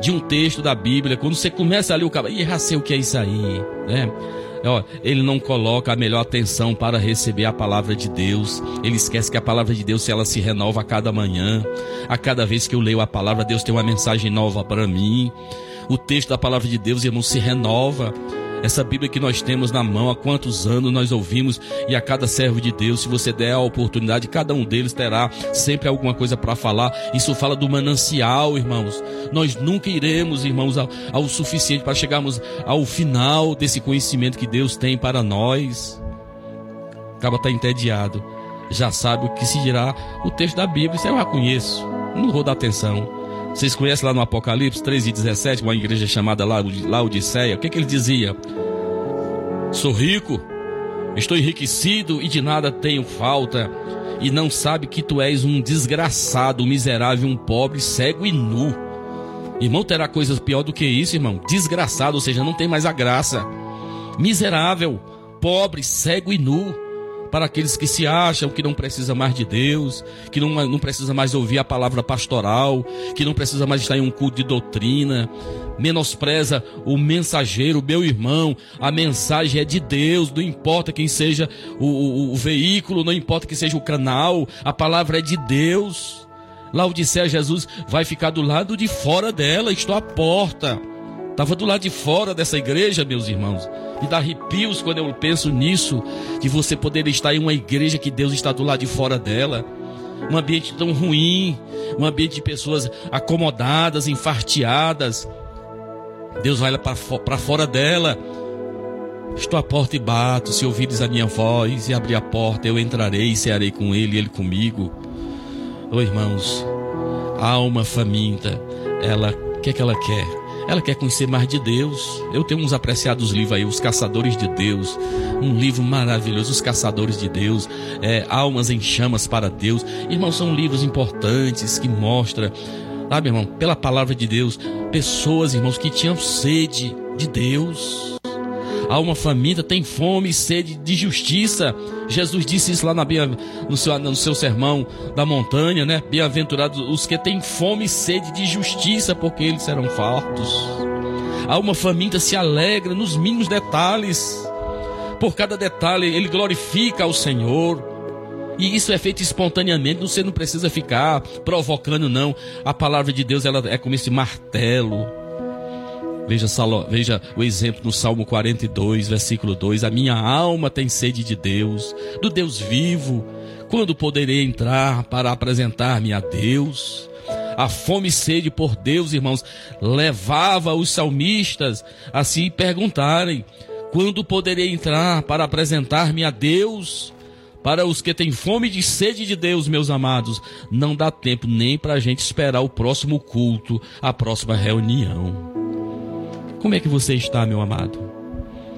de um texto da Bíblia, quando você começa a ler o cabelo, e já sei o que é isso aí, né? Ele não coloca a melhor atenção para receber a palavra de Deus. Ele esquece que a palavra de Deus ela se renova a cada manhã. A cada vez que eu leio a palavra, Deus tem uma mensagem nova para mim. O texto da palavra de Deus, irmão, se renova. Essa Bíblia que nós temos na mão, há quantos anos nós ouvimos, e a cada servo de Deus, se você der a oportunidade, cada um deles terá sempre alguma coisa para falar. Isso fala do manancial, irmãos. Nós nunca iremos, irmãos, ao, ao suficiente para chegarmos ao final desse conhecimento que Deus tem para nós. Acaba tá entediado. Já sabe o que se dirá o texto da Bíblia, isso eu já conheço. Não vou dar atenção. Vocês conhecem lá no Apocalipse 3 e 17, uma igreja chamada Laodiceia? O que, que ele dizia? Sou rico, estou enriquecido e de nada tenho falta. E não sabe que tu és um desgraçado, um miserável, um pobre, cego e nu. Irmão, terá coisas pior do que isso, irmão. Desgraçado, ou seja, não tem mais a graça. Miserável, pobre, cego e nu para aqueles que se acham que não precisa mais de Deus, que não, não precisa mais ouvir a palavra pastoral, que não precisa mais estar em um culto de doutrina, menospreza o mensageiro, meu irmão, a mensagem é de Deus, não importa quem seja o, o, o veículo, não importa que seja o canal, a palavra é de Deus. Lá o disser Jesus vai ficar do lado de fora dela, estou à porta. Estava do lado de fora dessa igreja, meus irmãos. Me dá arrepios quando eu penso nisso, de você poder estar em uma igreja que Deus está do lado de fora dela. Um ambiente tão ruim, um ambiente de pessoas acomodadas, enfarteadas. Deus vai para fora dela. Estou à porta e bato. Se ouvires a minha voz e abrir a porta, eu entrarei e cearei com ele e ele comigo. Oh, irmãos, a alma faminta, ela, o que é que ela quer? Ela quer conhecer mais de Deus. Eu tenho uns apreciados livros aí, Os Caçadores de Deus. Um livro maravilhoso, Os Caçadores de Deus. É, Almas em Chamas para Deus. Irmãos, são livros importantes que mostram, sabe, irmão, pela palavra de Deus, pessoas, irmãos, que tinham sede de Deus. A alma faminta tem fome e sede de justiça. Jesus disse isso lá na, no, seu, no seu sermão da montanha, né? Bem-aventurados os que têm fome e sede de justiça, porque eles serão fartos. A alma faminta se alegra nos mínimos detalhes. Por cada detalhe, ele glorifica ao Senhor. E isso é feito espontaneamente, você não precisa ficar provocando, não. A palavra de Deus ela é como esse martelo. Veja, veja o exemplo no Salmo 42, versículo 2: A minha alma tem sede de Deus, do Deus vivo. Quando poderei entrar para apresentar-me a Deus? A fome e sede por Deus, irmãos, levava os salmistas a se perguntarem: quando poderei entrar para apresentar-me a Deus? Para os que têm fome de sede de Deus, meus amados, não dá tempo nem para a gente esperar o próximo culto, a próxima reunião. Como é que você está, meu amado?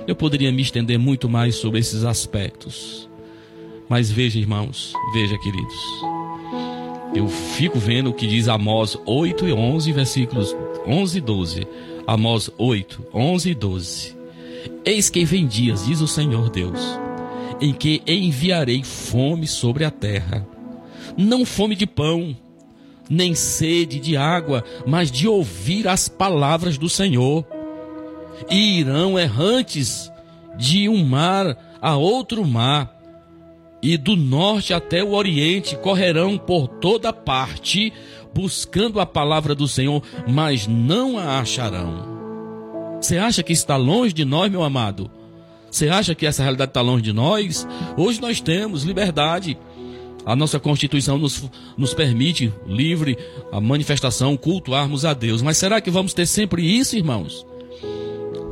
Eu poderia me estender muito mais sobre esses aspectos. Mas veja, irmãos, veja, queridos. Eu fico vendo o que diz Amós 8 e 11, versículos 11 e 12. Amós 8, 11 e 12. Eis que vem dias, diz o Senhor Deus em que enviarei fome sobre a terra. Não fome de pão, nem sede de água, mas de ouvir as palavras do Senhor. E irão errantes de um mar a outro mar, e do norte até o oriente correrão por toda parte, buscando a palavra do Senhor, mas não a acharão. Você acha que está longe de nós, meu amado? Você acha que essa realidade está longe de nós? Hoje nós temos liberdade. A nossa Constituição nos, nos permite livre a manifestação, cultuarmos a Deus. Mas será que vamos ter sempre isso, irmãos?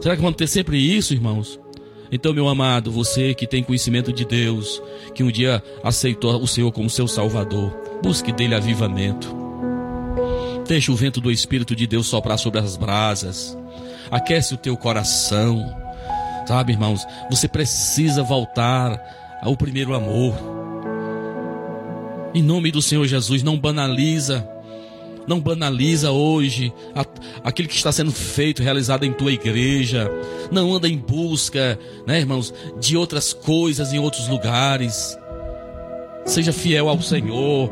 Será que vamos ter sempre isso, irmãos? Então, meu amado, você que tem conhecimento de Deus, que um dia aceitou o Senhor como seu Salvador, busque dele avivamento. Deixe o vento do Espírito de Deus soprar sobre as brasas. Aquece o teu coração. Sabe, irmãos, você precisa voltar ao primeiro amor. Em nome do Senhor Jesus, não banaliza. Não banaliza hoje aquilo que está sendo feito, realizado em tua igreja. Não anda em busca, né, irmãos, de outras coisas em outros lugares. Seja fiel ao Senhor,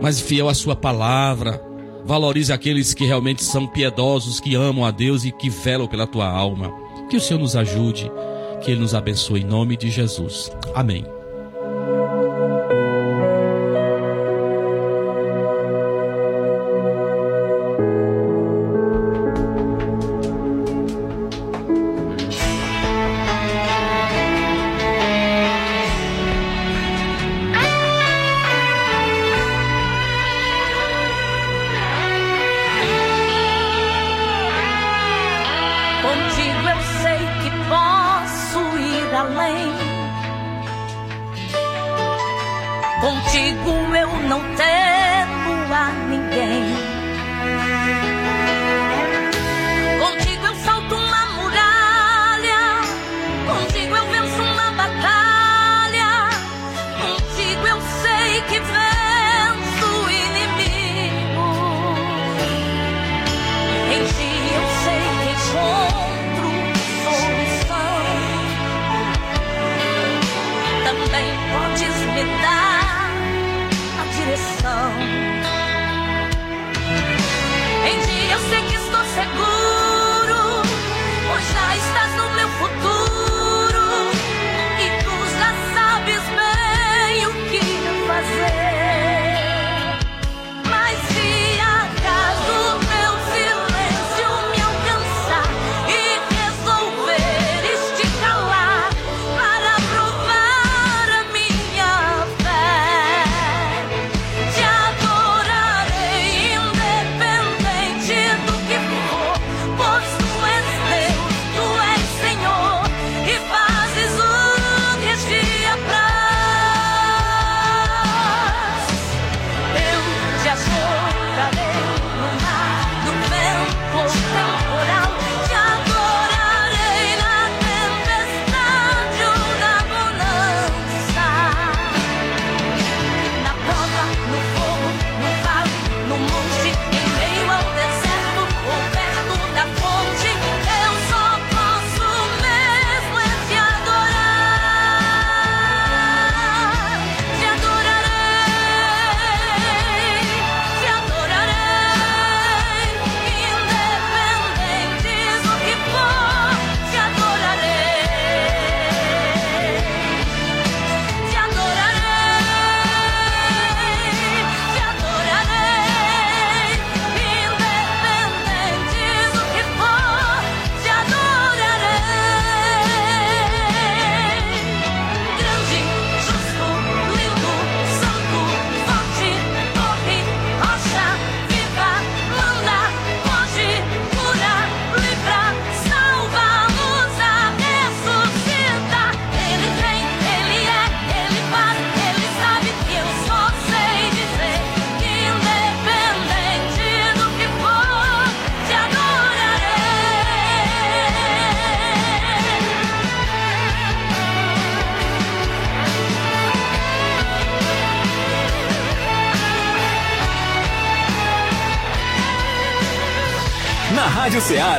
mas fiel à Sua palavra. Valorize aqueles que realmente são piedosos, que amam a Deus e que velam pela tua alma. Que o Senhor nos ajude, que Ele nos abençoe em nome de Jesus. Amém.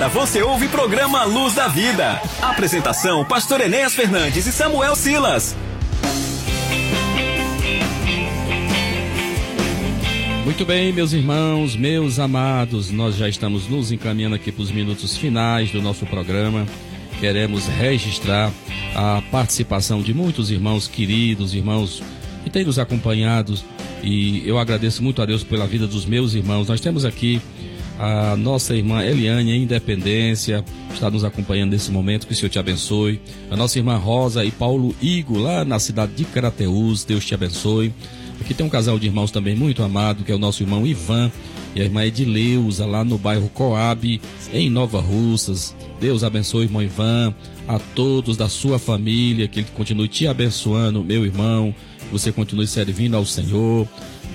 Ceará você ouve programa Luz da Vida. Apresentação: Pastor Enéas Fernandes e Samuel Silas. Muito bem, meus irmãos, meus amados, nós já estamos nos encaminhando aqui para os minutos finais do nosso programa. Queremos registrar a participação de muitos irmãos queridos, irmãos que têm nos acompanhado e eu agradeço muito a Deus pela vida dos meus irmãos. Nós temos aqui a nossa irmã Eliane Independência, está nos acompanhando nesse momento, que o Senhor te abençoe. A nossa irmã Rosa e Paulo Igo, lá na cidade de Carateús, Deus te abençoe. Aqui tem um casal de irmãos também muito amado, que é o nosso irmão Ivan e a irmã Edileuza, lá no bairro Coab, em Nova Russas. Deus abençoe, irmão Ivan, a todos da sua família, que ele continue te abençoando, meu irmão, você continue servindo ao Senhor.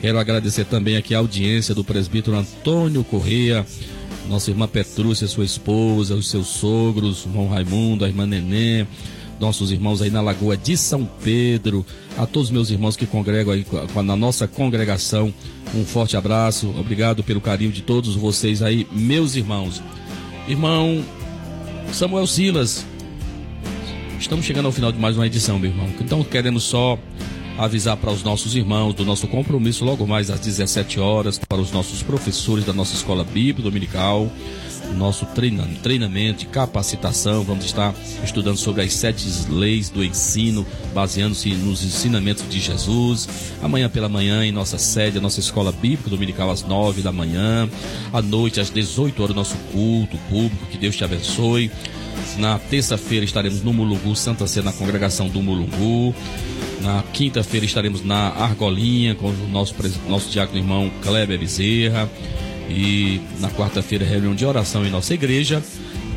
Quero agradecer também aqui a audiência do presbítero Antônio Correia, nossa irmã Petrúcia, sua esposa, os seus sogros, o irmão Raimundo, a irmã Nenê, nossos irmãos aí na Lagoa de São Pedro, a todos meus irmãos que congregam aí na nossa congregação, um forte abraço, obrigado pelo carinho de todos vocês aí, meus irmãos. Irmão Samuel Silas, estamos chegando ao final de mais uma edição, meu irmão. Então queremos só avisar para os nossos irmãos do nosso compromisso logo mais às 17 horas para os nossos professores da nossa escola bíblica dominical nosso treinamento e capacitação. Vamos estar estudando sobre as sete leis do ensino, baseando-se nos ensinamentos de Jesus. Amanhã pela manhã, em nossa sede, a nossa escola bíblica dominical, às nove da manhã. À noite, às 18 horas, nosso culto público. Que Deus te abençoe. Na terça-feira estaremos no Mulungu, Santa Ceia, na congregação do Mulungu. Na quinta-feira estaremos na Argolinha com o nosso, nosso diácono irmão Kleber Bezerra. E na quarta-feira, reunião de oração em nossa igreja.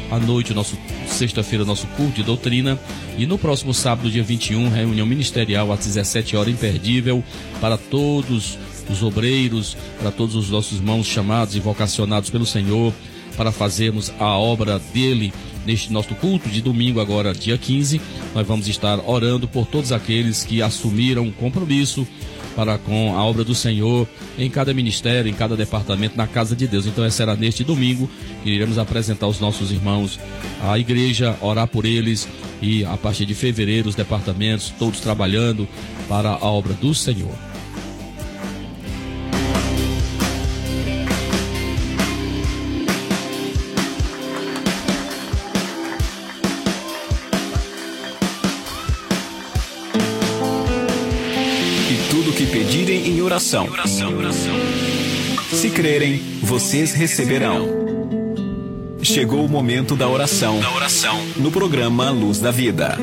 À noite, nosso sexta-feira, nosso culto de doutrina. E no próximo sábado, dia 21, reunião ministerial às 17 horas, imperdível para todos os obreiros, para todos os nossos irmãos chamados e vocacionados pelo Senhor, para fazermos a obra dele neste nosso culto de domingo, agora dia 15. Nós vamos estar orando por todos aqueles que assumiram compromisso para com a obra do Senhor em cada ministério, em cada departamento, na casa de Deus. Então, será neste domingo que iremos apresentar os nossos irmãos à igreja, orar por eles e a partir de fevereiro os departamentos todos trabalhando para a obra do Senhor. Oração. Se crerem, vocês receberão. Chegou o momento da oração. Da oração no programa Luz da Vida.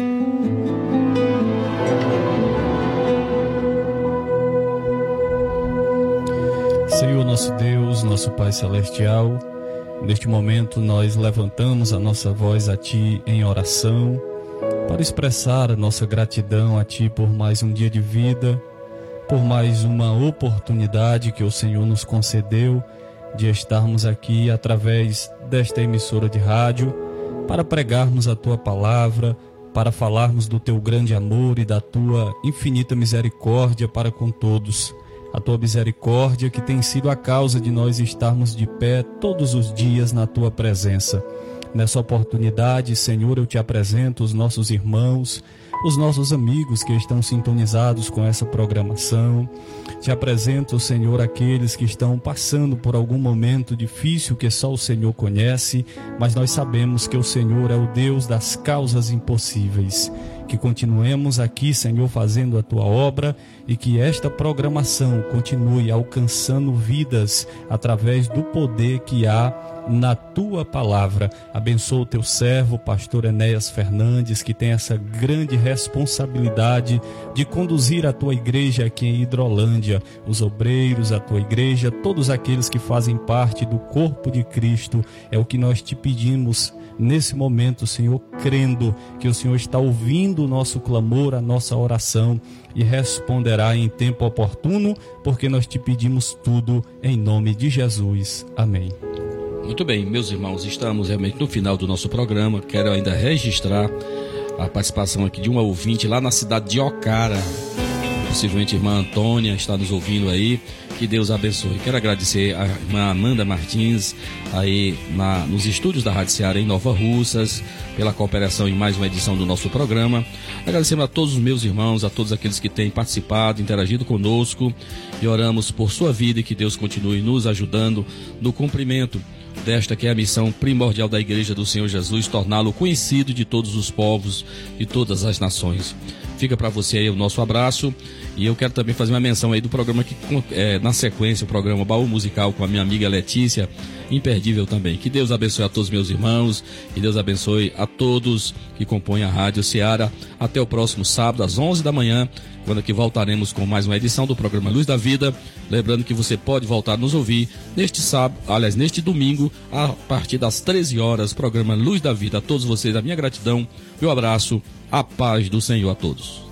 Senhor nosso Deus, nosso Pai celestial, neste momento nós levantamos a nossa voz a ti em oração para expressar a nossa gratidão a ti por mais um dia de vida por mais uma oportunidade que o Senhor nos concedeu de estarmos aqui através desta emissora de rádio para pregarmos a tua palavra, para falarmos do teu grande amor e da tua infinita misericórdia para com todos. A tua misericórdia que tem sido a causa de nós estarmos de pé todos os dias na tua presença. Nessa oportunidade, Senhor, eu te apresento os nossos irmãos, os nossos amigos que estão sintonizados com essa programação. Te apresento, Senhor, aqueles que estão passando por algum momento difícil que só o Senhor conhece, mas nós sabemos que o Senhor é o Deus das causas impossíveis que continuemos aqui, Senhor, fazendo a tua obra e que esta programação continue alcançando vidas através do poder que há na tua palavra. Abençoa o teu servo, pastor Enéas Fernandes, que tem essa grande responsabilidade de conduzir a tua igreja aqui em Hidrolândia, os obreiros, a tua igreja, todos aqueles que fazem parte do corpo de Cristo. É o que nós te pedimos nesse momento, Senhor, crendo que o Senhor está ouvindo o nosso clamor, a nossa oração e responderá em tempo oportuno, porque nós te pedimos tudo em nome de Jesus. Amém. Muito bem, meus irmãos, estamos realmente no final do nosso programa. Quero ainda registrar a participação aqui de uma ouvinte lá na cidade de Ocara. Possivelmente irmã Antônia está nos ouvindo aí. Que Deus abençoe. Quero agradecer a irmã Amanda Martins, aí na, nos estúdios da Rádio Ceará em Nova Russas, pela cooperação em mais uma edição do nosso programa. Agradecemos a todos os meus irmãos, a todos aqueles que têm participado, interagido conosco e oramos por sua vida e que Deus continue nos ajudando no cumprimento desta que é a missão primordial da Igreja do Senhor Jesus, torná-lo conhecido de todos os povos e todas as nações. Fica para você aí o nosso abraço. E eu quero também fazer uma menção aí do programa que é, na sequência o programa Baú Musical com a minha amiga Letícia, imperdível também. Que Deus abençoe a todos meus irmãos, que Deus abençoe a todos que compõem a Rádio Ceará. Até o próximo sábado às 11 da manhã quando aqui voltaremos com mais uma edição do programa Luz da Vida. Lembrando que você pode voltar a nos ouvir neste sábado, aliás, neste domingo, a partir das 13 horas, programa Luz da Vida. A todos vocês, a minha gratidão, meu abraço, a paz do Senhor a todos.